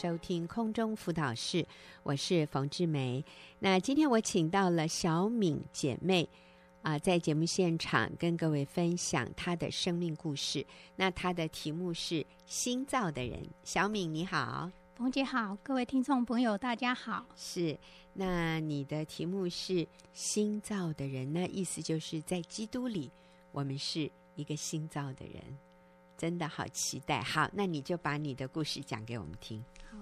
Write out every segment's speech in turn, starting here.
收听空中辅导室，我是冯志梅。那今天我请到了小敏姐妹啊、呃，在节目现场跟各位分享她的生命故事。那她的题目是“新造的人”。小敏你好，冯姐好，各位听众朋友大家好。是，那你的题目是“新造的人”，那意思就是在基督里，我们是一个新造的人。真的好期待！好，那你就把你的故事讲给我们听。好，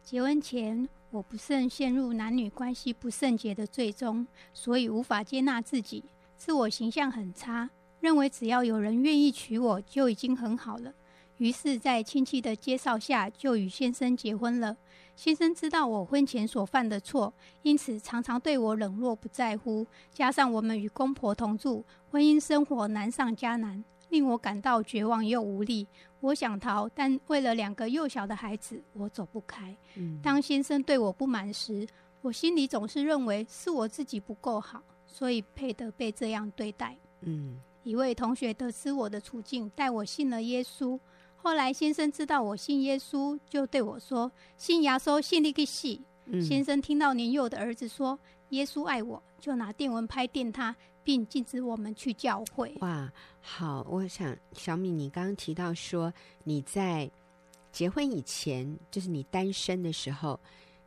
结婚前我不慎陷入男女关系不圣洁的最终，所以无法接纳自己，自我形象很差，认为只要有人愿意娶我就已经很好了。于是，在亲戚的介绍下，就与先生结婚了。先生知道我婚前所犯的错，因此常常对我冷落不在乎。加上我们与公婆同住，婚姻生活难上加难。令我感到绝望又无力。我想逃，但为了两个幼小的孩子，我走不开。嗯。当先生对我不满时，我心里总是认为是我自己不够好，所以配得被这样对待。嗯。一位同学得知我的处境，带我信了耶稣。后来先生知道我信耶稣，就对我说：“信耶稣，信你个戏。”先生听到年幼的儿子说耶稣爱我，就拿电蚊拍电他。并禁止我们去教会。哇，好！我想小米，你刚刚提到说你在结婚以前，就是你单身的时候，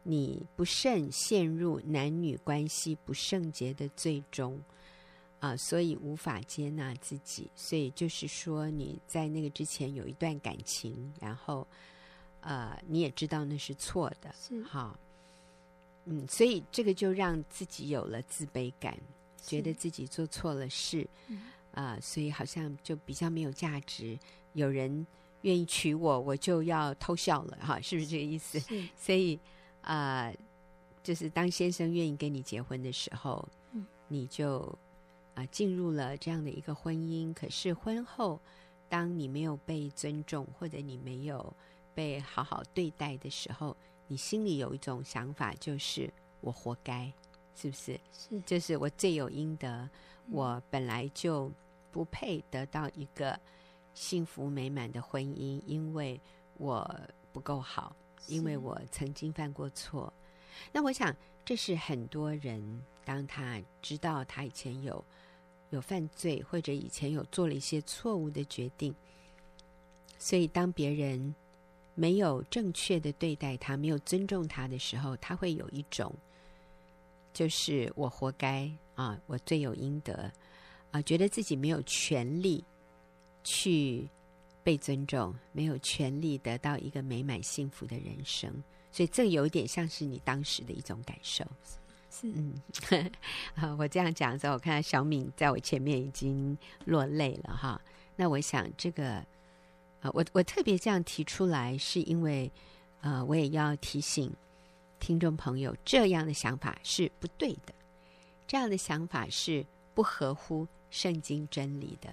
你不慎陷入男女关系不圣洁的罪中啊，所以无法接纳自己。所以就是说你在那个之前有一段感情，然后呃，你也知道那是错的，是好，嗯，所以这个就让自己有了自卑感。觉得自己做错了事，啊、所以好像就比较没有价值。有人愿意娶我，我就要偷笑了，哈，是不是这个意思？所以，啊、呃，就是当先生愿意跟你结婚的时候，嗯、你就啊、呃、进入了这样的一个婚姻。可是婚后，当你没有被尊重，或者你没有被好好对待的时候，你心里有一种想法，就是我活该。是不是？是，就是我罪有应得，嗯，我本来就不配得到一个幸福美满的婚姻，因为我不够好，因为我曾经犯过错。那我想，这是很多人当他知道他以前有有犯罪，或者以前有做了一些错误的决定，所以当别人没有正确的对待他，没有尊重他的时候，他会有一种。就是我活该啊，我罪有应得啊，觉得自己没有权利去被尊重，没有权利得到一个美满幸福的人生，所以这有点像是你当时的一种感受。是，嗯，啊，我这样讲的时候，我看到小敏在我前面已经落泪了哈。那我想这个我我特别这样提出来，是因为呃，我也要提醒。听众朋友，这样的想法是不对的，这样的想法是不合乎圣经真理的。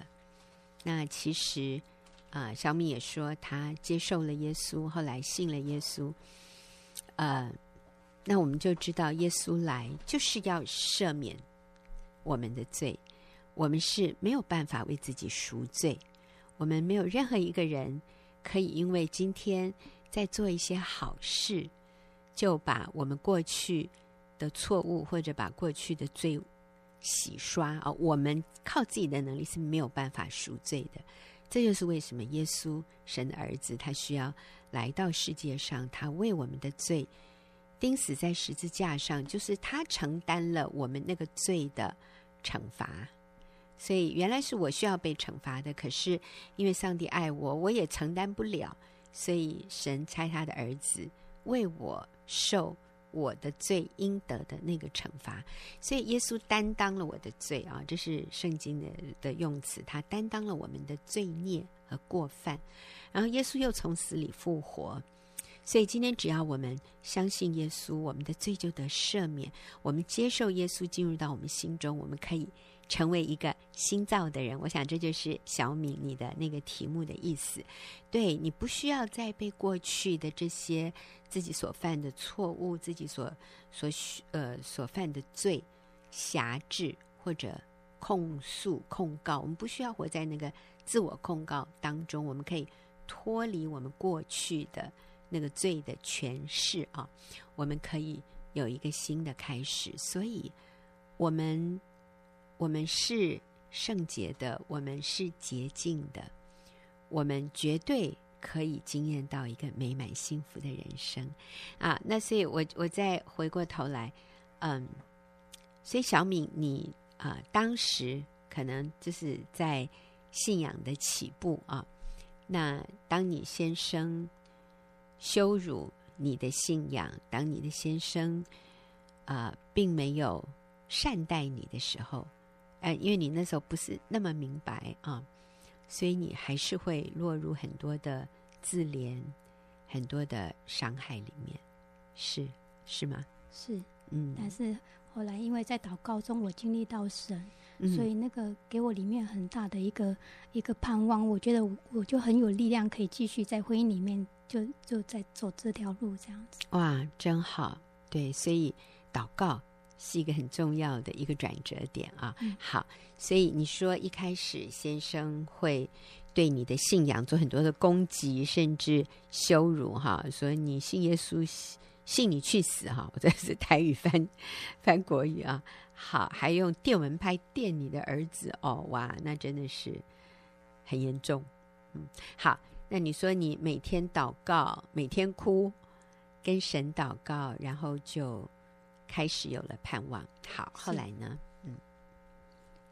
那其实啊、小敏也说，她接受了耶稣，后来信了耶稣。呃，那我们就知道，耶稣来就是要赦免我们的罪。我们是没有办法为自己赎罪，我们没有任何一个人可以因为今天在做一些好事。就把我们过去的错误，或者把过去的罪洗刷啊！我们靠自己的能力是没有办法赎罪的。这就是为什么耶稣神的儿子他需要来到世界上，他为我们的罪钉死在十字架上，就是他承担了我们那个罪的惩罚。所以原来是我需要被惩罚的，可是因为上帝爱我，我也承担不了，所以神差他的儿子为我。受我的罪应得的那个惩罚，所以耶稣担当了我的罪啊，这是圣经的的用词，他担当了我们的罪孽和过犯，然后耶稣又从死里复活，所以今天只要我们相信耶稣，我们的罪就得赦免，我们接受耶稣进入到我们心中，我们可以。成为一个新造的人，我想这就是小敏你的那个题目的意思。对，你不需要再被过去的这些自己所犯的错误、自己所所呃所犯的罪辖制或者控诉、控告。我们不需要活在那个自我控告当中，我们可以脱离我们过去的那个罪的诠释啊，我们可以有一个新的开始。所以，我们我们是圣洁的，我们是洁净的，我们绝对可以经验到一个美满幸福的人生啊！那所以我，我再回过头来，嗯，所以小敏，你啊，当时可能就是在信仰的起步啊。那当你先生羞辱你的信仰，当你的先生啊、并没有善待你的时候，呃，因为你那时候不是那么明白啊，所以你还是会落入很多的自怜、很多的伤害里面，是是吗？是，嗯。但是后来，因为在祷告中，我经历到神。所以那个给我里面很大的一个一个盼望，我觉得我就很有力量，可以继续在婚姻里面就就在走这条路这样子。哇，真好！对，所以祷告是一个很重要的一个转折点啊。嗯、好，所以你说一开始先生会对你的信仰做很多的攻击，甚至羞辱哈，说你信耶稣，信你去死哈！我这是台语翻翻国语啊。好，还用电蚊拍电你的儿子哦，哇，那真的是很严重。嗯，好，那你说你每天祷告，每天哭，跟神祷告，然后就开始有了盼望。好，后来呢？嗯，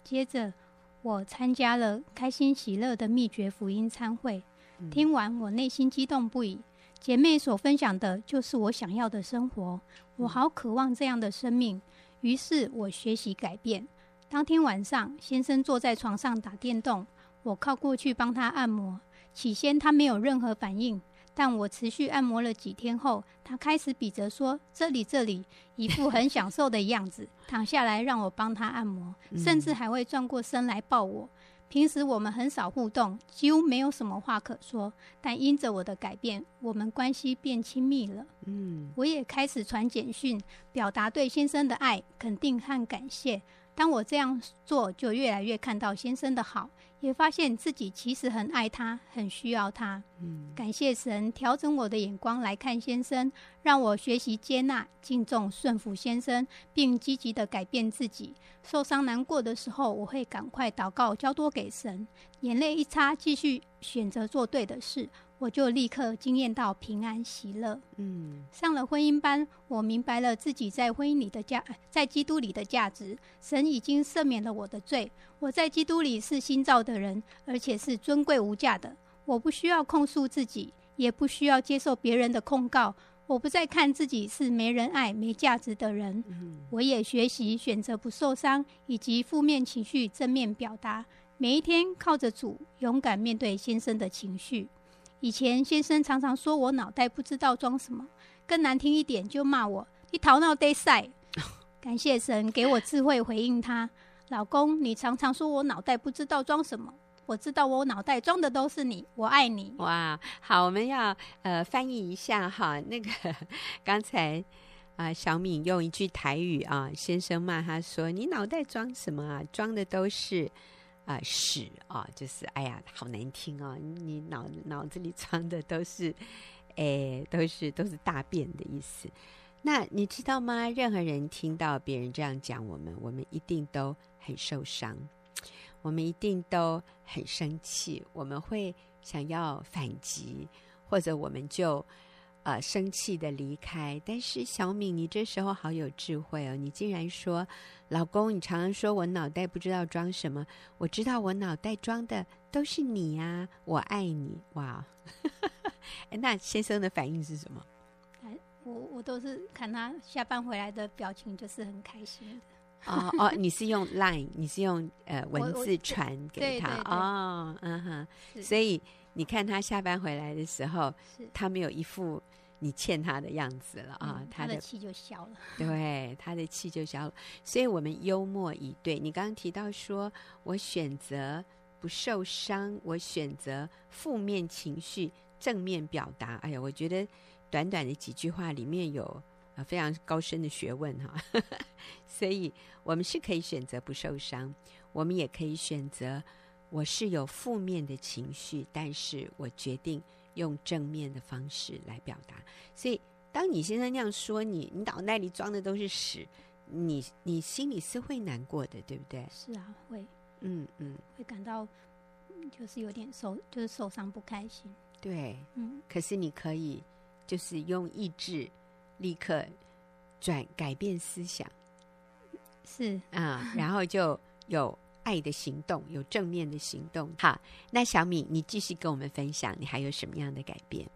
接着我参加了开心喜乐的秘诀福音餐会，嗯，听完我内心激动不已。姐妹所分享的就是我想要的生活，我好渴望这样的生命。于是我学习改变。当天晚上，先生坐在床上打电动，我靠过去帮他按摩。起先他没有任何反应，但我持续按摩了几天后，他开始比着说：“这里，这里”，一副很享受的样子，躺下来让我帮他按摩，甚至还会转过身来抱我。平时我们很少互动，几乎没有什么话可说。但因着我的改变，我们关系变亲密了。嗯，我也开始传简讯，表达对先生的爱、肯定和感谢。当我这样做，就越来越看到先生的好。也发现自己其实很爱他，很需要他。嗯，感谢神调整我的眼光来看先生，让我学习接纳、敬重、顺服先生，并积极地改变自己。受伤难过的时候，我会赶快祷告，交托给神。眼泪一擦，继续选择做对的事。我就立刻惊艳到平安喜乐。嗯，上了婚姻班，我明白了自己在婚姻里的价，在基督里的价值。神已经赦免了我的罪，我在基督里是新造的人，而且是尊贵无价的。我不需要控诉自己，也不需要接受别人的控告。我不再看自己是没人爱、没价值的人。我也学习选择不受伤，以及负面情绪正面表达。每一天靠着主，勇敢面对先生的情绪。以前先生常常说我脑袋不知道装什么，更难听一点就骂我你头脑得塞。感谢神给我智慧回应他，老公，你常常说我脑袋不知道装什么，我知道我脑袋装的都是你，我爱你。哇，好，我们要呃翻译一下哈，那个刚才啊、呃、小敏用一句台语啊，先生骂他说你脑袋装什么啊，装的都是。啊、呃，屎啊，就是哎呀，好难听哦！你脑脑子里装的都是，哎，都是都是大便的意思。那你知道吗？任何人听到别人这样讲我们，我们一定都很受伤，我们一定都很生气，我们会想要反击，或者我们就。呃，生气的离开。但是小敏，你这时候好有智慧哦！你竟然说，老公，你常常说我脑袋不知道装什么，我知道我脑袋装的都是你呀，我爱你！哇，那先生的反应是什么？我我都是看他下班回来的表情，就是很开心的。哦哦，你是用 Line，你是用呃文字传给他哦，嗯哼，所以你看他下班回来的时候，他没有一副。你欠他的样子了啊，嗯、他的气就消了。对，他的气就消了。所以，我们幽默以对。你刚刚提到说，我选择不受伤，我选择负面情绪正面表达。哎呀，我觉得短短的几句话里面有啊非常高深的学问哈。所以我们是可以选择不受伤，我们也可以选择我是有负面的情绪，但是我决定用正面的方式来表达。所以，当你先生那样说你，你脑袋里装的都是屎，你你心里是会难过的，对不对？是啊，会，嗯嗯，会感到就是有点受，就是受伤不开心。对，嗯，可是你可以就是用意志立刻转改变思想，是啊，然后就有。爱的行动，有正面的行动。好，那小米，你继续跟我们分享，你还有什么样的改变？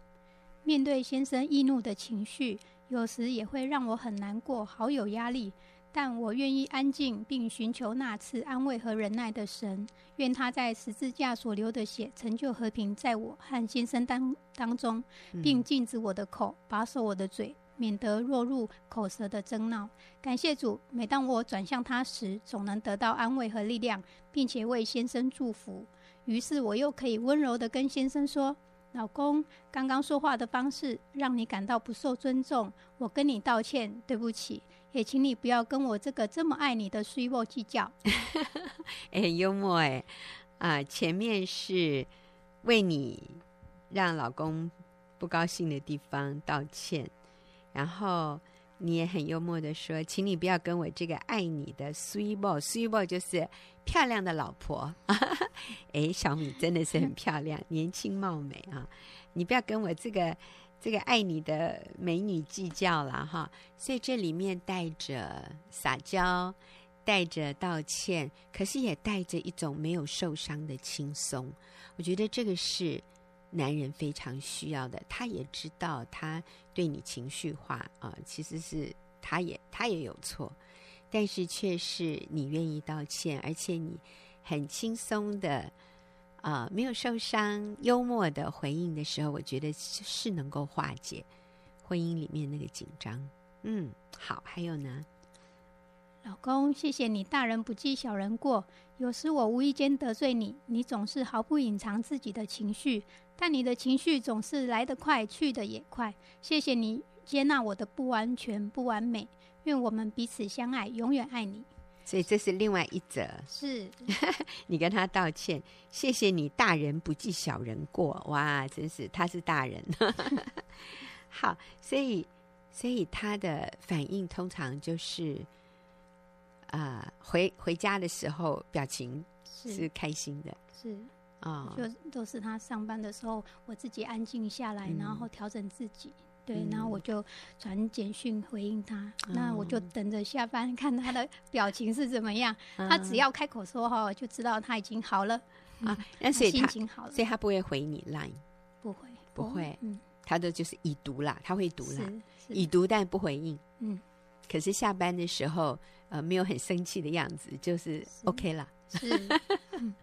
面对先生易怒的情绪，有时也会让我很难过，好有压力。但我愿意安静，并寻求那次安慰和忍耐的神。愿他在十字架所流的血，成就和平，在我和先生当当中，并禁止我的口，把守我的嘴。免得落入口舌的争闹。感谢主，每当我转向他时，总能得到安慰和力量，并且为先生祝福。于是我又可以温柔地跟先生说：“老公，刚刚说话的方式让你感到不受尊重，我跟你道歉，对不起。也请你不要跟我这个这么爱你的水某计较。”哎，幽默哎，啊，前面是为你让老公不高兴的地方道歉。然后你也很幽默的说，请你不要跟我这个爱你的 sweet boy，sweet boy 就是漂亮的老婆。哎，小米真的是很 漂亮，年轻貌美啊！你不要跟我这个这个爱你的美女计较了哈。所以这里面带着撒娇，带着道歉，可是也带着一种没有受伤的轻松。我觉得这个是。男人非常需要的，他也知道他对你情绪化啊、其实是他也他也有错，但是却是你愿意道歉，而且你很轻松的啊、没有受伤，幽默的回应的时候，我觉得是能够化解婚姻里面那个紧张。嗯，好，还有呢，老公，谢谢你大人不计小人过，有时我无意间得罪你，你总是毫不隐藏自己的情绪。但你的情绪总是来得快，去得也快。谢谢你接纳我的不完全、不完美。愿我们彼此相爱，永远爱你。所以这是另外一则。是，你跟他道歉，谢谢你，大人不计小人过。哇，真是他是大人。好，所以所以他的反应通常就是，啊、呃，回回家的时候表情是开心的。是。是啊，就都是他上班的时候，我自己安静下来，嗯、然后调整自己，对，嗯、然后我就传简讯回应他。嗯、那我就等着下班看他的表情是怎么样。嗯、他只要开口说话，就知道他已经好了。啊。那所以他，他心情好了，所以他不会回你 line，不会，不会，嗯，他的就是已读啦，他会读啦，已读但不回应，嗯。可是下班的时候，呃，没有很生气的样子，就是 OK 了。是，嗯、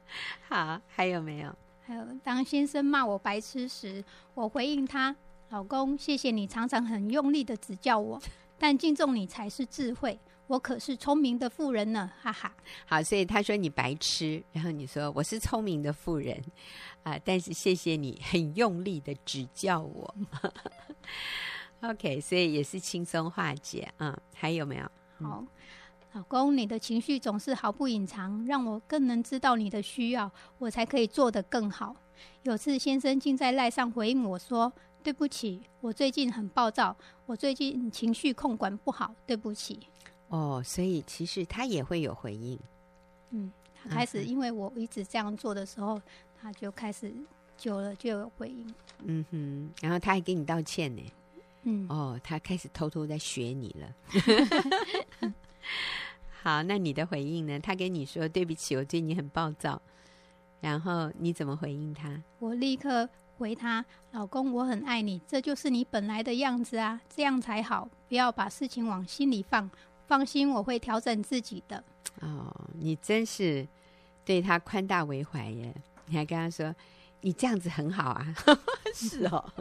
好，还有没有？还有，当先生骂我白痴时，我回应他：“老公，谢谢你常常很用力的指教我，但敬重你才是智慧。我可是聪明的富人呢，哈哈。”好，所以他说你白痴，然后你说我是聪明的富人啊，但是谢谢你很用力的指教我。OK，所以也是轻松化解啊。还有没有？好。老公，你的情绪总是毫不隐藏，让我更能知道你的需要，我才可以做得更好。有次先生竟在赖上回应我说：“对不起，我最近很暴躁，我最近情绪控管不好，对不起。”哦，所以其实他也会有回应。嗯，他开始因为我一直这样做的时候，他就开始久了就有回应。嗯哼，然后他还给你道歉呢。嗯，哦，他开始偷偷在学你了。好，那你的回应呢？他跟你说对不起，我对你很暴躁，然后你怎么回应他？我立刻回他：“老公，我很爱你，这就是你本来的样子啊，这样才好，不要把事情往心里放。放心，我会调整自己的。”哦，你真是对他宽大为怀耶！你还跟他说：“你这样子很好啊。”是哦，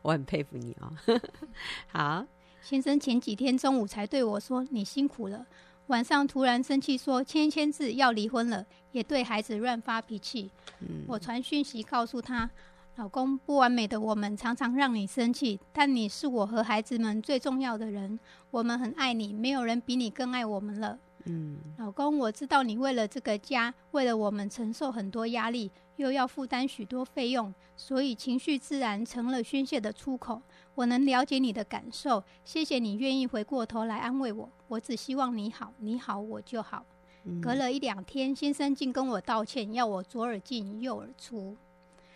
我很佩服你哦。好。先生前几天中午才对我说：“你辛苦了。”晚上突然生气说：“签签字要离婚了。”也对孩子乱发脾气。嗯、我传讯息告诉他：“老公，不完美的我们常常让你生气，但你是我和孩子们最重要的人。我们很爱你，没有人比你更爱我们了。”嗯，老公，我知道你为了这个家，为了我们承受很多压力，又要负担许多费用，所以情绪自然成了宣泄的出口。我能了解你的感受，谢谢你愿意回过头来安慰我。我只希望你好，你好我就好。嗯、隔了一两天，先生竟跟我道歉，要我左耳进右耳出。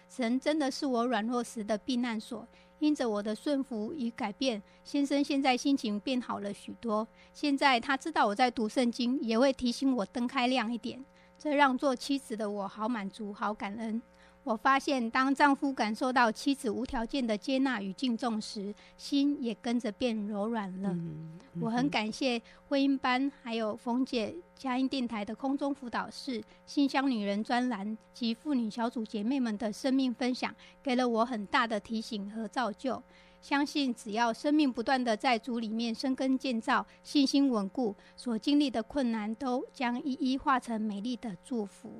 神真的是我软弱时的避难所。因着我的顺服与改变，先生现在心情变好了许多。现在他知道我在读圣经，也会提醒我灯开亮一点，这让做妻子的我好满足、好感恩。我发现，当丈夫感受到妻子无条件的接纳与敬重时，心也跟着变柔软了。嗯嗯、我很感谢婚姻班，还有冯姐佳音电台的空中辅导室、新乡女人专栏及妇女小组姐妹们的生命分享，给了我很大的提醒和造就。相信只要生命不断的在主里面生根建造，信心稳固，所经历的困难都将一一化成美丽的祝福。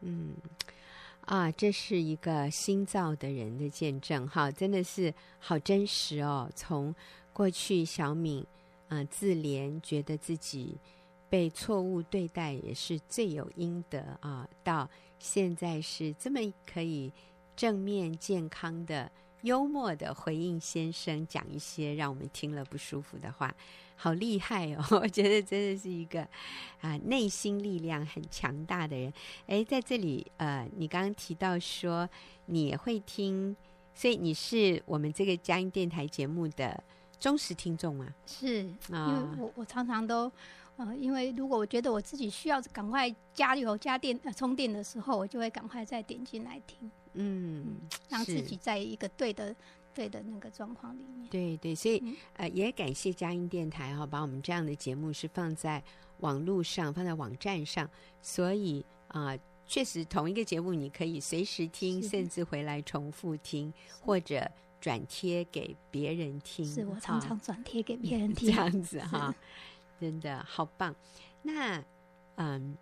嗯。啊，这是一个新造的人的见证，哈，真的是好真实哦。从过去小敏，啊、自怜，觉得自己被错误对待也是罪有应得啊，到现在是这么可以正面、健康的、幽默的回应先生讲一些让我们听了不舒服的话。好厉害哦！我觉得真的是一个啊，内心力量很强大的人。哎，在这里，呃，你刚刚提到说你也会听，所以你是我们这个佳音电台节目的忠实听众吗？是啊，因为我我常常都，呃，因为如果我觉得我自己需要赶快加油加电呃充电的时候，我就会赶快再点进来听，嗯，嗯，让自己在一个对的。对的那个状况里面，对对，所以、嗯、呃，也感谢佳音电台哈、哦，把我们这样的节目是放在网络上，放在网站上，所以啊、呃，确实同一个节目你可以随时听，甚至回来重复听，或者转贴给别人听。是我常常转贴给别人 听，这样子哈，真的好棒。那嗯，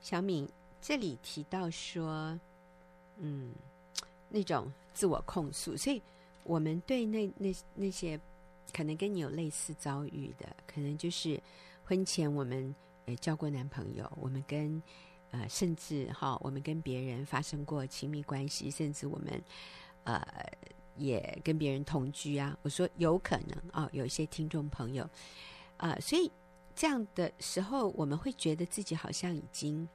小敏这里提到说，嗯，那种自我控诉，所以。我们对那那那些可能跟你有类似遭遇的，可能就是婚前我们呃交过男朋友，我们跟呃甚至哈，我们跟别人发生过亲密关系，甚至我们呃也跟别人同居啊。我说有可能啊，有一些听众朋友啊，所以这样的时候，我们会觉得自己好像已经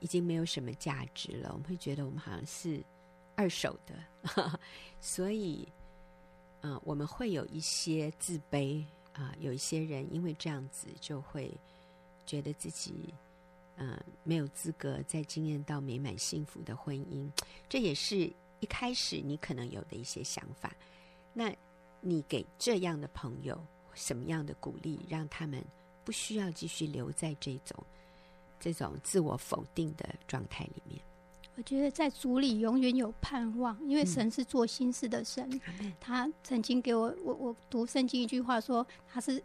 已经没有什么价值了，我们会觉得我们好像是。二手的，所以，嗯、我们会有一些自卑啊、有一些人因为这样子就会觉得自己，嗯、没有资格再经验到美满幸福的婚姻。这也是一开始你可能有的一些想法。那你给这样的朋友什么样的鼓励，让他们不需要继续留在这种这种自我否定的状态里面？我觉得在主里永远有盼望，因为神是做心事的神。嗯、他曾经给我，我我读圣经一句话说：“他是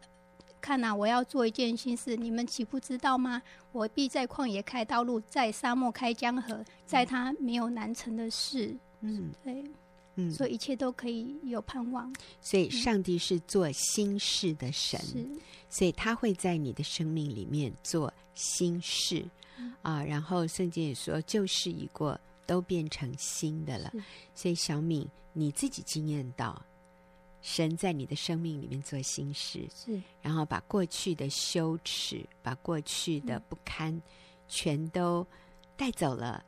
看呐、啊，我要做一件心事，你们岂不知道吗？我必在旷野开道路，在沙漠开江河，在他没有难成的事。”嗯，对，嗯，所以一切都可以有盼望。所以上帝是做心事的神，嗯、所以他会在你的生命里面做心事。啊，然后圣经也说，旧事已过，都变成新的了。所以小敏，你自己经验到神在你的生命里面做心事，是，然后把过去的羞耻、把过去的不堪，全都带走了。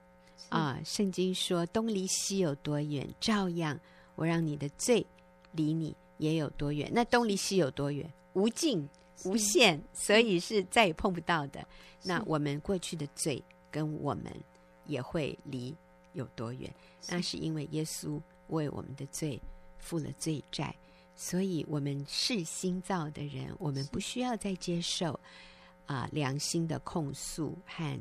啊，圣经说，东离西有多远，照样我让你的罪离你也有多远。那东离西有多远？无尽。无限，所以是再也碰不到的。那我们过去的罪跟我们也会离有多远？那是因为耶稣为我们的罪付了罪债，所以我们是新造的人，我们不需要再接受啊、呃、良心的控诉和。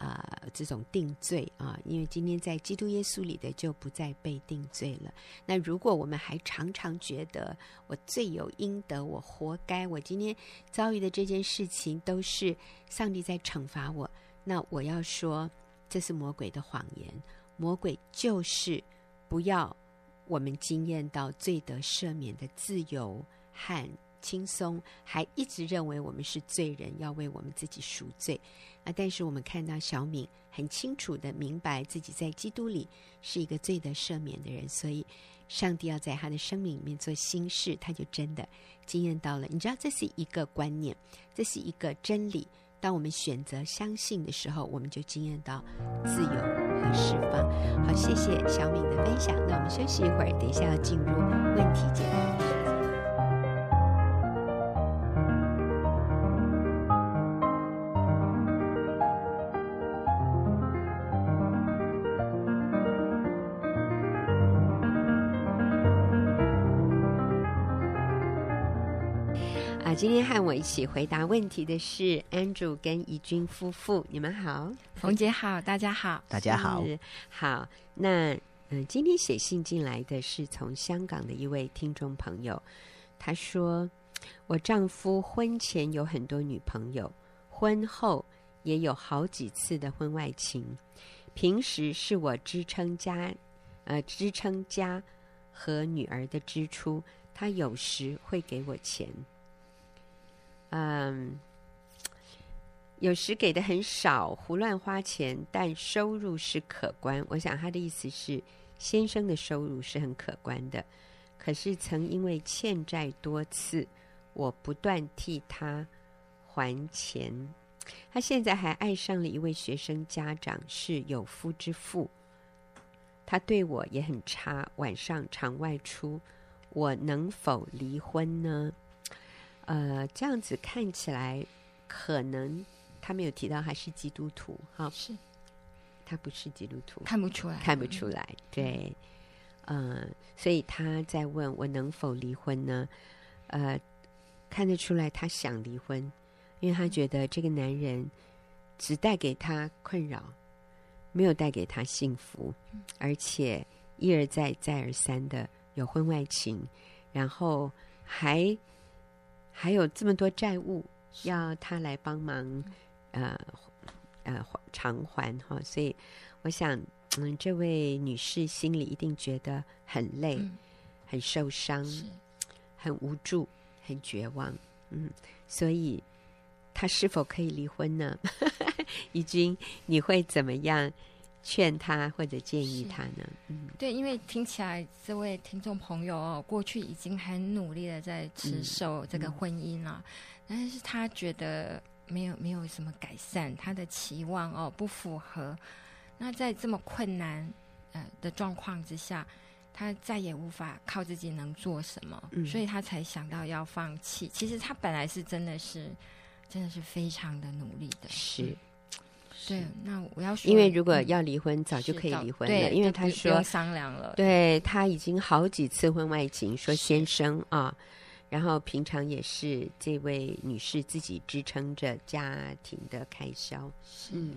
啊、这种定罪啊，因为今天在基督耶稣里的就不再被定罪了。那如果我们还常常觉得我罪有应得，我活该，我今天遭遇的这件事情都是上帝在惩罚我，那我要说这是魔鬼的谎言。魔鬼就是不要我们经验到罪得赦免的自由和轻松，还一直认为我们是罪人，要为我们自己赎罪。啊，但是我们看到小敏很清楚地明白自己在基督里是一个罪得赦免的人，所以上帝要在他的生命里面做新事，他就真的经验到了。你知道，这是一个观念，这是一个真理。当我们选择相信的时候，我们就经验到自由和释放。好，谢谢小敏的分享。那我们休息一会儿，等一下要进入问题解答。我一起回答问题的是 Andrew 跟怡君夫妇，你们好，冯姐好，大家好，大家好，好。那嗯，今天写信进来的是从香港的一位听众朋友，他说：“我丈夫婚前有很多女朋友，婚后也有好几次的婚外情，平时是我支撑家，呃，支撑家和女儿的支出，他有时会给我钱。”嗯，有时给的很少，胡乱花钱，但收入是可观。我想他的意思是，先生的收入是很可观的。可是曾因为欠债多次，我不断替他还钱。他现在还爱上了一位学生家长，是有夫之妇。他对我也很差，晚上常外出。我能否离婚呢？呃，这样子看起来，可能他没有提到他是基督徒，哈，是，他不是基督徒，看不出来，看不出来，对，嗯、呃，所以他在问我能否离婚呢？呃，看得出来他想离婚，因为他觉得这个男人只带给他困扰，没有带给他幸福，而且一而再，再而三的有婚外情，然后还。还有这么多债务要他来帮忙，呃呃偿还哈，所以我想，嗯，这位女士心里一定觉得很累、嗯、很受伤、很无助、很绝望，嗯，所以她是否可以离婚呢？怡君，你会怎么样？劝他或者建议他呢？嗯，对，因为听起来这位听众朋友哦，过去已经很努力的在持守这个婚姻了，嗯嗯、但是他觉得没有没有什么改善，他的期望哦不符合。那在这么困难呃的状况之下，他再也无法靠自己能做什么，嗯、所以他才想到要放弃。其实他本来是真的是真的是非常的努力的，是。对，那我要说，因为如果要离婚，早就可以离婚了。因为他说商量了，对，他已经好几次婚外情，说先生啊，然后平常也是这位女士自己支撑着家庭的开销。嗯，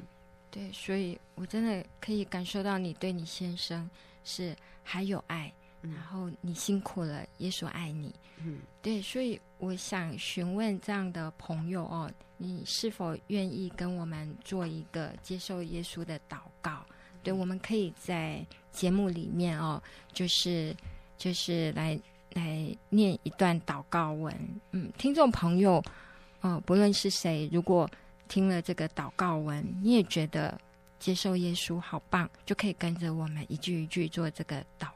对，所以我真的可以感受到你对你先生是还有爱。然后你辛苦了，耶稣爱你。嗯，对，所以我想询问这样的朋友哦，你是否愿意跟我们做一个接受耶稣的祷告？嗯、对，我们可以在节目里面哦，就是就是来来念一段祷告文。嗯，听众朋友，哦，不论是谁，如果听了这个祷告文，你也觉得接受耶稣好棒，就可以跟着我们一句一句做这个祷。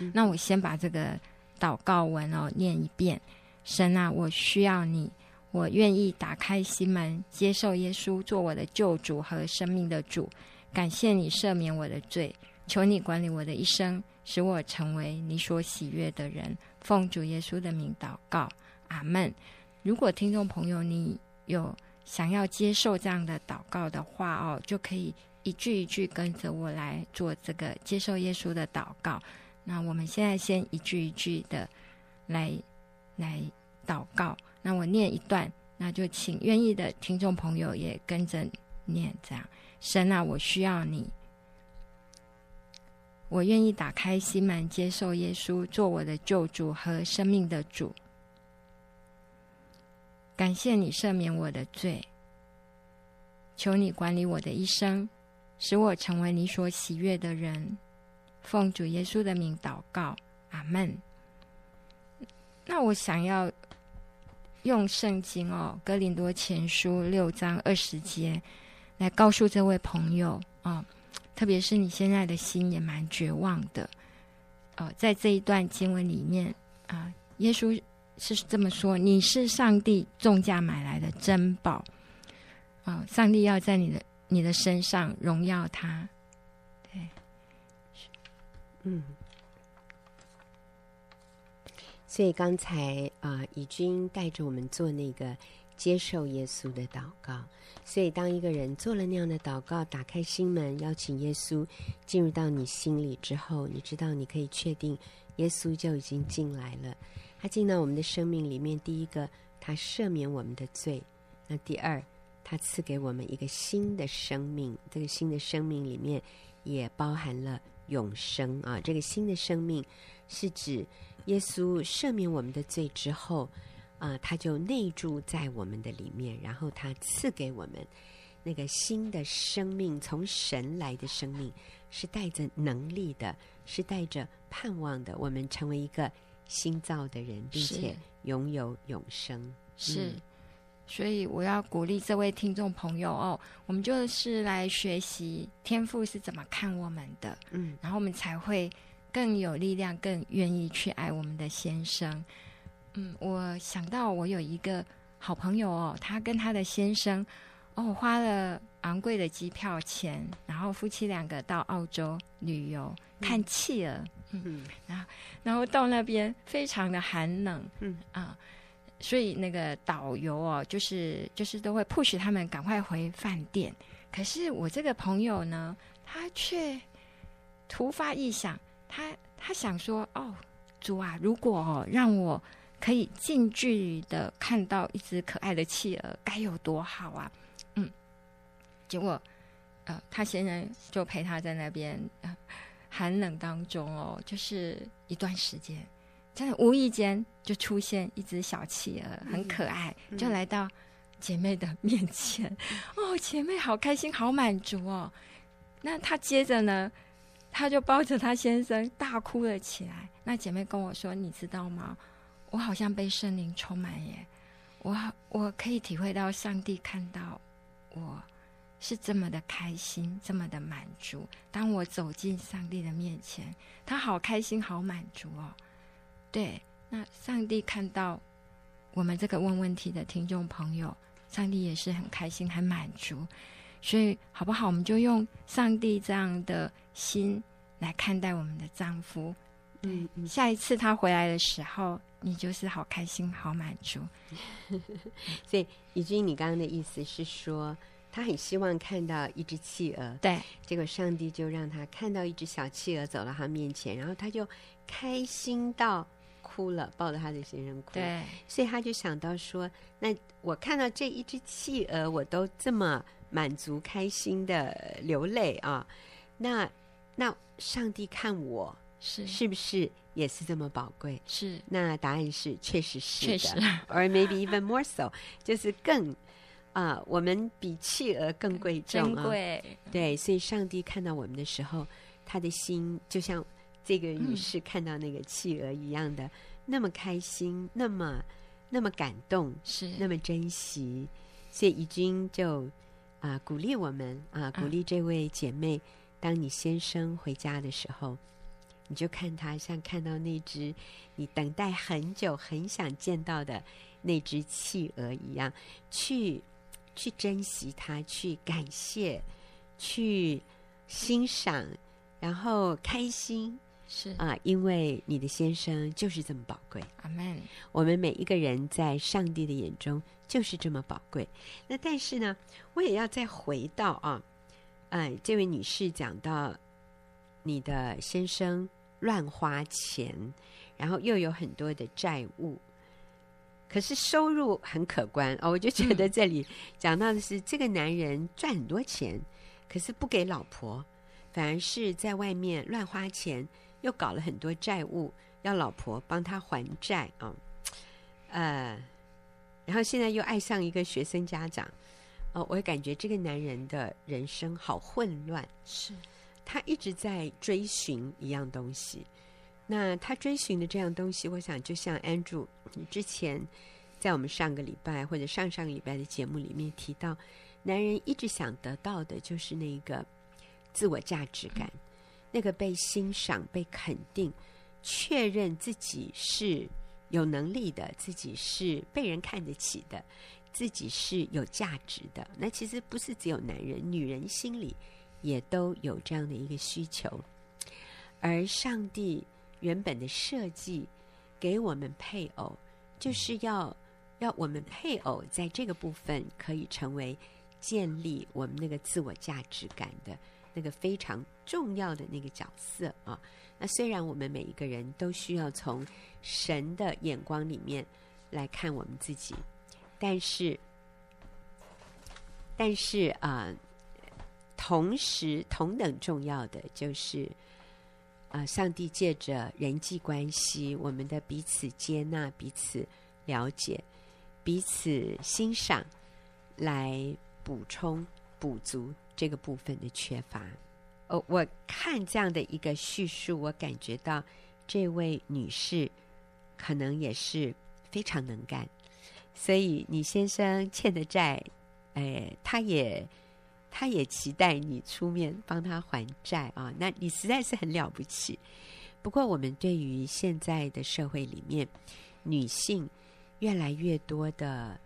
嗯、那我先把这个祷告文哦念一遍。神啊，我需要你，我愿意打开心门，接受耶稣做我的救主和生命的主。感谢你赦免我的罪，求你管理我的一生，使我成为你所喜悦的人。奉主耶稣的名祷告，阿门。如果听众朋友你有想要接受这样的祷告的话哦，就可以一句一句跟着我来做这个接受耶稣的祷告。那我们现在先一句一句的来来祷告。那我念一段，那就请愿意的听众朋友也跟着念。这样，神啊，我需要你，我愿意打开心门，接受耶稣做我的救主和生命的主。感谢你赦免我的罪，求你管理我的一生，使我成为你所喜悦的人。奉主耶稣的名祷告，阿门。那我想要用圣经哦，《哥林多前书》六章二十节来告诉这位朋友啊、特别是你现在的心也蛮绝望的。呃，在这一段经文里面啊、耶稣是这么说：“你是上帝重价买来的珍宝啊、上帝要在你的你的身上荣耀他。”对，嗯。所以刚才啊，以、呃、军带着我们做那个接受耶稣的祷告。所以当一个人做了那样的祷告，打开心门，邀请耶稣进入到你心里之后，你知道你可以确定，耶稣就已经进来了。他进到我们的生命里面，第一个，他赦免我们的罪；那第二，他赐给我们一个新的生命。这个新的生命里面也包含了永生啊！这个新的生命是指。耶稣赦免我们的罪之后，啊、呃，他就内住在我们的里面，然后他赐给我们那个新的生命，从神来的生命，是带着能力的，是带着盼望的。我们成为一个新造的人，并且拥有永生。是，嗯、所以我要鼓励这位听众朋友哦，我们就是来学习天父是怎么看我们的，嗯，然后我们才会。更有力量，更愿意去爱我们的先生。嗯，我想到我有一个好朋友哦，他跟他的先生哦花了昂贵的机票钱，然后夫妻两个到澳洲旅游看企鹅。嗯，嗯，然后然后到那边非常的寒冷。嗯啊，所以那个导游哦，就是就是都会 push 他们赶快回饭店。可是我这个朋友呢，他却突发异想。他他想说：“哦，主啊，如果哦让我可以近距离的看到一只可爱的企鹅，该有多好啊！”嗯，结果呃，他先生就陪他在那边、呃、寒冷当中哦，就是一段时间，真的无意间就出现一只小企鹅，很可爱，嗯、就来到姐妹的面前。嗯、哦，姐妹好开心，好满足哦。那他接着呢？他就抱着他先生大哭了起来。那姐妹跟我说：“你知道吗？我好像被圣灵充满耶！我我可以体会到上帝看到我是这么的开心，这么的满足。当我走进上帝的面前，他好开心，好满足哦。对，那上帝看到我们这个问问题的听众朋友，上帝也是很开心，很满足。”所以好不好？我们就用上帝这样的心来看待我们的丈夫。嗯，嗯，下一次他回来的时候，你就是好开心、好满足。所以，以君，你刚刚的意思是说，他很希望看到一只企鹅。对。结果上帝就让他看到一只小企鹅走到他面前，然后他就开心到哭了，抱着他的先生哭。对。所以他就想到说：“那我看到这一只企鹅，我都这么。”满足、开心的流泪啊！那那上帝看我是是不是也是这么宝贵？是。那答案是确实是的，确实，or maybe even more so，就是更啊、呃，我们比企鹅更贵重啊！贵对，所以上帝看到我们的时候，他的心就像这个女士看到那个企鹅一样的，嗯、那么开心，那么那么感动，是那么珍惜，所以已经就。啊，鼓励我们啊，鼓励这位姐妹。啊、当你先生回家的时候，你就看他像看到那只你等待很久、很想见到的那只企鹅一样，去去珍惜它，去感谢，去欣赏，然后开心。是啊，因为你的先生就是这么宝贵。阿门。我们每一个人在上帝的眼中就是这么宝贵。那但是呢，我也要再回到啊，哎，这位女士讲到你的先生乱花钱，然后又有很多的债务，可是收入很可观哦。我就觉得这里讲到的是，嗯、这个男人赚很多钱，可是不给老婆，反而是在外面乱花钱。又搞了很多债务，要老婆帮他还债啊，呃，然后现在又爱上一个学生家长，哦，我也感觉这个男人的人生好混乱。是，他一直在追寻一样东西。那他追寻的这样东西，我想就像 Andrew 你之前在我们上个礼拜或者上上个礼拜的节目里面提到，男人一直想得到的就是那个自我价值感，那个被欣赏、被肯定、确认自己是有能力的，自己是被人看得起的，自己是有价值的。那其实不是只有男人，女人心里也都有这样的一个需求。而上帝原本的设计给我们配偶，就是要。要我们配偶在这个部分可以成为建立我们那个自我价值感的那个非常重要的那个角色啊。那虽然我们每一个人都需要从神的眼光里面来看我们自己，但是，但是啊，同时同等重要的就是啊，上帝借着人际关系，我们的彼此接纳、彼此了解。彼此欣赏，来补充、补足这个部分的缺乏。哦，我看这样的一个叙述，我感觉到这位女士可能也是非常能干，所以你先生欠的债，哎，他也他也期待你出面帮他还债啊。那你实在是很了不起。不过，我们对于现在的社会里面，女性。越来越多的，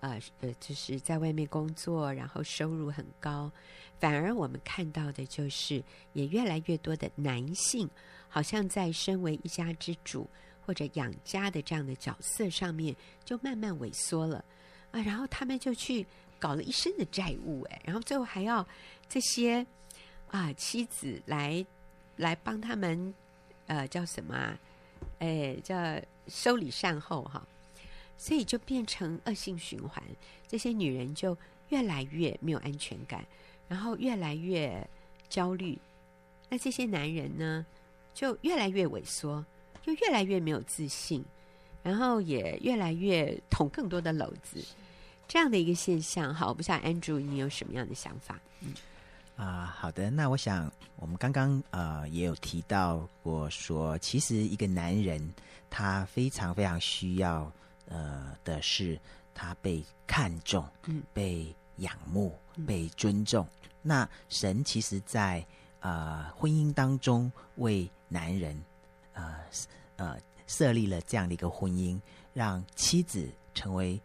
呃呃，就是在外面工作，然后收入很高，反而我们看到的就是，也越来越多的男性，好像在身为一家之主或者养家的这样的角色上面，就慢慢萎缩了啊。然后他们就去搞了一身的债务，哎，然后最后还要这些啊妻子来来帮他们，呃，叫什么啊？哎，叫收礼善后哈。所以就变成恶性循环，这些女人就越来越没有安全感，然后越来越焦虑。那这些男人呢，就越来越萎缩，就越来越没有自信，然后也越来越捅更多的篓子。这样的一个现象，好，我不知道 Andrew 你有什么样的想法？嗯，啊、好的，那我想我们刚刚呃也有提到过说，其实一个男人他非常非常需要。呃的是，他被看重，嗯，被仰慕，嗯、被尊重。那神其实在，在呃婚姻当中为男人，呃呃设立了这样的一个婚姻，让妻子成为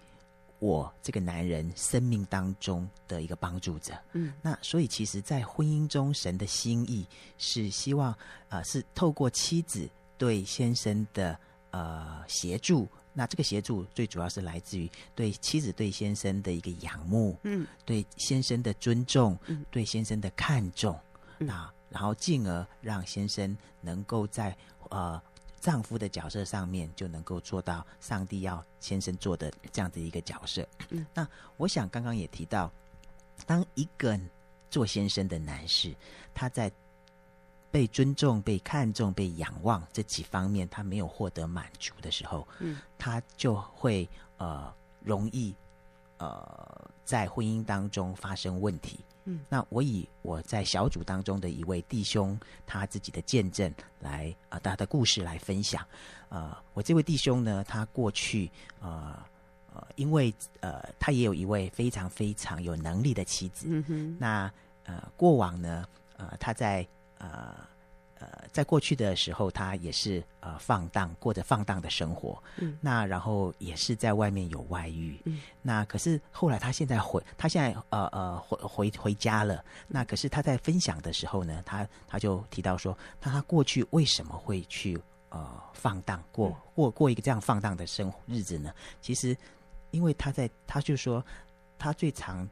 我这个男人生命当中的一个帮助者。嗯，那所以其实，在婚姻中，神的心意是希望，呃，是透过妻子对先生的呃协助。那这个协助最主要是来自于对妻子对先生的一个仰慕，嗯，对先生的尊重，嗯，对先生的看重，嗯，啊，然后进而让先生能够在呃丈夫的角色上面就能够做到上帝要先生做的这样的一个角色。嗯，那我想刚刚也提到，当一个做先生的男士，他在。被尊重、被看重、被仰望这几方面，他没有获得满足的时候，嗯，他就会呃容易呃在婚姻当中发生问题。嗯，那我以我在小组当中的一位弟兄他自己的见证来啊、呃，他的故事来分享。呃，我这位弟兄呢，他过去呃呃，因为呃他也有一位非常非常有能力的妻子。嗯哼，那呃过往呢，呃他在。呃呃，在过去的时候，他也是呃放荡，过着放荡的生活。嗯，那然后也是在外面有外遇。嗯，那可是后来他现在回，他现在呃呃回回回家了。那可是他在分享的时候呢，他他就提到说，那他过去为什么会去呃放荡过过过一个这样放荡的生活日子呢？其实，因为他在他就说，他最常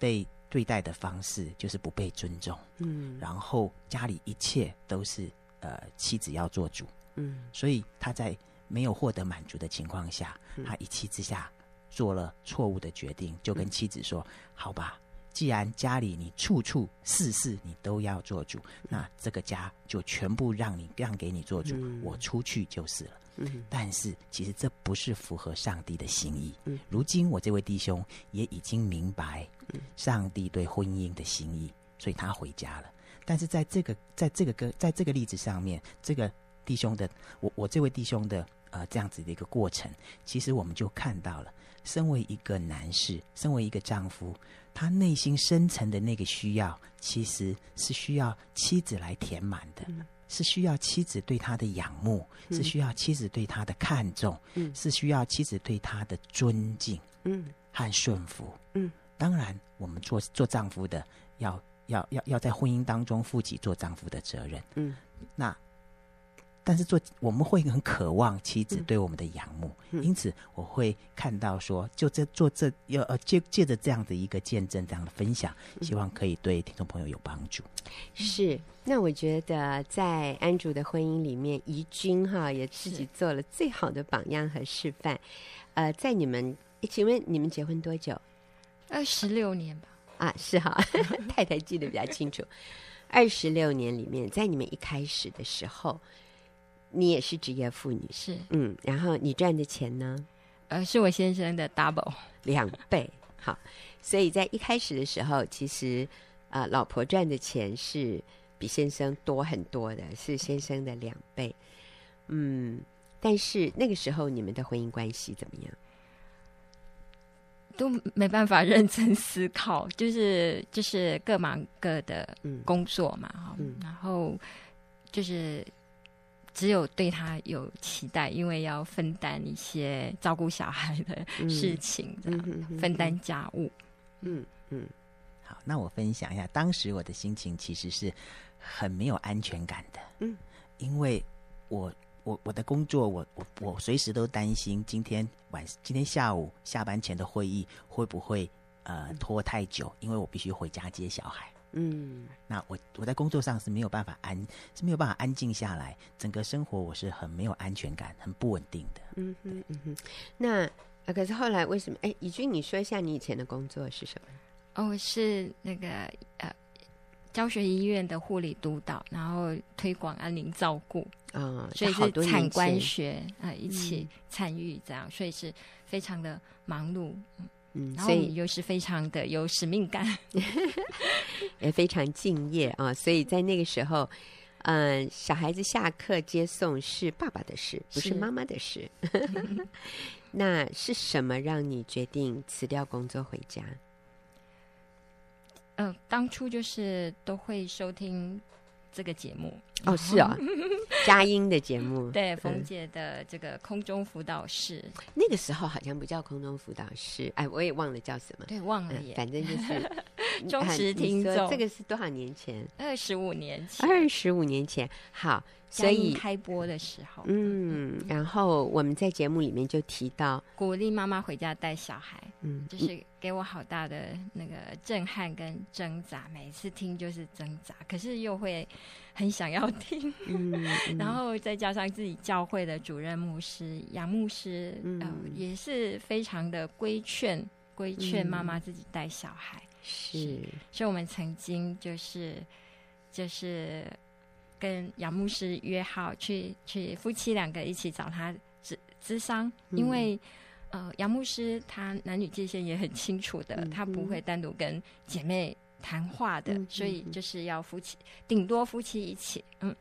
被。对待的方式就是不被尊重，嗯，然后家里一切都是呃妻子要做主，嗯，所以他在没有获得满足的情况下，嗯，他一气之下做了错误的决定，就跟妻子说：“嗯，好吧，既然家里你处处事事你都要做主，嗯，那这个家就全部让你让给你做主，嗯，我出去就是了。”嗯，但是其实这不是符合上帝的心意。嗯，如今我这位弟兄也已经明白，上帝对婚姻的心意，所以他回家了。但是在这个在这个歌在这个例子上面，这个弟兄的我我这位弟兄的呃这样子的一个过程，其实我们就看到了，身为一个男士，身为一个丈夫，他内心深层的那个需要，其实是需要妻子来填满的。嗯是需要妻子对他的仰慕，嗯、是需要妻子对他的看重，嗯、是需要妻子对他的尊敬，嗯，和顺服，嗯。当然，我们做做丈夫的要要要要在婚姻当中负起做丈夫的责任，嗯。那。但是做我们会很渴望妻子对我们的仰慕，嗯、因此我会看到说，就这做这要呃借借着这样的一个见证，这样的分享，希望可以对听众朋友有帮助。是，那我觉得在安主的婚姻里面，怡君哈也自己做了最好的榜样和示范。呃，在你们，请问你们结婚多久？二十六年吧。啊，是哈，太太记得比较清楚。二十六年里面，在你们一开始的时候。你也是职业妇女，是嗯，然后你赚的钱呢？呃，是我先生的 double 两倍。好，所以在一开始的时候，其实呃，老婆赚的钱是比先生多很多的，是先生的两倍。嗯，但是那个时候你们的婚姻关系怎么样？都没办法认真思考，就是就是各忙各的工作嘛，哈、嗯，然后就是。只有对他有期待，因为要分担一些照顾小孩的事情，这样、分担家务。嗯嗯，好，那我分享一下，当时我的心情其实是很没有安全感的。嗯，因为我我我的工作，我我我随时都担心今天晚今天下午下班前的会议会不会呃拖太久，因为我必须回家接小孩。嗯，那我我在工作上是没有办法安是没有办法安静下来，整个生活我是很没有安全感，很不稳定的。嗯哼嗯哼。那啊，可是后来为什么？哎，以君，你说一下你以前的工作是什么？哦，我是那个呃教学医院的护理督导，然后推广安宁照顾啊，哦、所以是产官学啊、呃、一起参与这样，嗯、所以是非常的忙碌。嗯，所以又是非常的有使命感，也非常敬业啊。所以在那个时候，嗯、呃，小孩子下课接送是爸爸的事，不是妈妈的事。是那是什么让你决定辞掉工作回家？嗯、呃，当初就是都会收听。这个节目哦，是啊，佳音的节目，对，冯姐的这个空中辅导室，那个时候好像不叫空中辅导室，哎，我也忘了叫什么，对，忘了耶，反正就是 忠实听众。这个是多少年前？二十五年前，二十五年前，好。所以开播的时候，嗯，然后我们在节目里面就提到鼓励妈妈回家带小孩，嗯，就是给我好大的那个震撼跟挣扎，每次听就是挣扎，可是又会很想要听，然后再加上自己教会的主任牧师杨牧师，嗯、呃，也是非常的规劝规劝妈妈自己带小孩，嗯、是，是，所以我们曾经就是就是。跟杨牧师约好去去夫妻两个一起找他咨咨商，嗯、因为呃杨牧师他男女界限也很清楚的，嗯、他不会单独跟姐妹谈话的，嗯、所以就是要夫妻顶、嗯、多夫妻一起，嗯，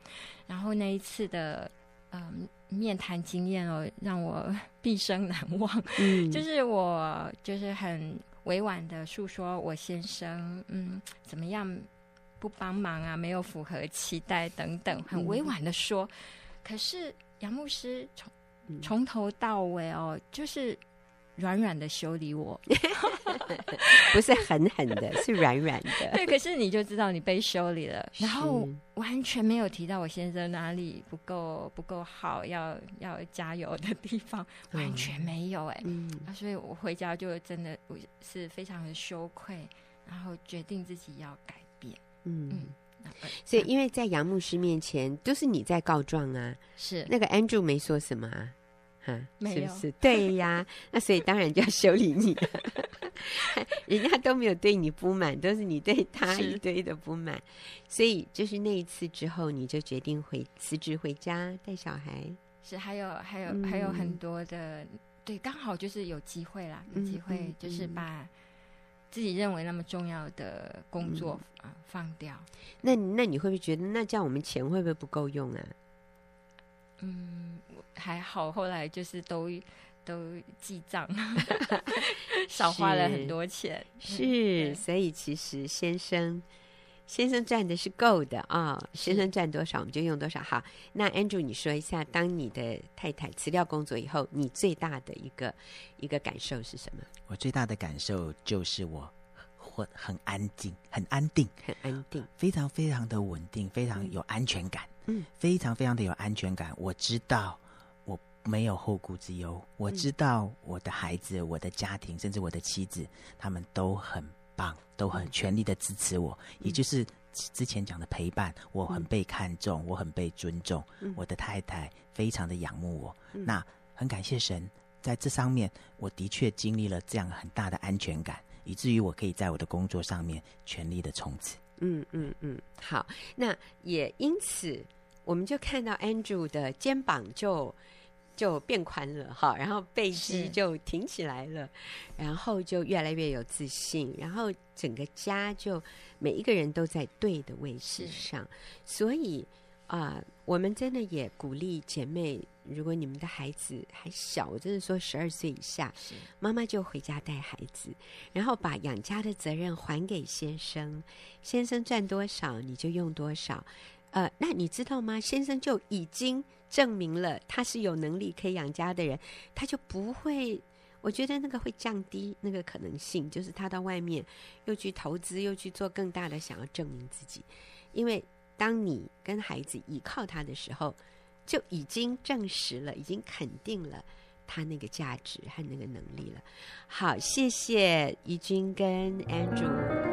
然后那一次的嗯、呃、面谈经验哦，让我 毕生难忘，嗯，就是我就是很委婉的诉说我先生嗯怎么样。不帮忙啊，没有符合期待等等，很委婉的说。嗯、可是杨牧师从从头到尾哦，就是软软的修理我，不是狠狠的，是软软的。对，可是你就知道你被修理了，然后完全没有提到我先生哪里不够不够好，要要加油的地方，完全没有哎。嗯，啊，所以我回家就真的我是非常的羞愧，然后决定自己要改变。嗯，所以因为在杨牧师面前都是你在告状啊，是。那个 Andrew 没说什么啊，哈，没有，是不是？对呀，那所以当然就要修理你，人家都没有对你不满，都是你对他一堆的不满，所以就是那一次之后，你就决定回辞职回家带小孩，是还有还有、嗯、还有很多的，对，刚好就是有机会啦，有机会就是把。嗯自己认为那么重要的工作啊，放掉。那那你会不会觉得，那这样我们钱会不会不够用啊？嗯，还好，后来就是都都记账，少花了很多钱。是，是，所以其实先生。先生赚的是够的啊、哦，先生赚多少我们就用多少。好，那 Andrew，你说一下，当你的太太辞掉工作以后，你最大的一个一个感受是什么？我最大的感受就是我很很安静，很安定，很安定，非常非常的稳定，非常有安全感。嗯，非常非常的有安全感。我知道我没有后顾之忧，我知道我的孩子、我的家庭，甚至我的妻子，他们都很。棒，都很全力的支持我，嗯、也就是之前讲的陪伴，我很被看重，嗯、我很被尊重，嗯、我的太太非常的仰慕我。嗯、那很感谢神，在这上面，我的确经历了这样很大的安全感，以至于我可以在我的工作上面全力的冲刺。嗯嗯嗯，好，那也因此，我们就看到 Andrew 的肩膀就。就变宽了哈，然后背肌就挺起来了，然后就越来越有自信，然后整个家就每一个人都在对的位置上，所以啊、呃，我们真的也鼓励姐妹，如果你们的孩子还小，我真的说十二岁以下，妈妈就回家带孩子，然后把养家的责任还给先生，先生赚多少你就用多少。呃，那你知道吗？先生就已经证明了他是有能力可以养家的人，他就不会。我觉得那个会降低那个可能性，就是他到外面又去投资，又去做更大的，想要证明自己。因为当你跟孩子依靠他的时候，就已经证实了，已经肯定了他那个价值和那个能力了。好，谢谢怡君跟 Andrew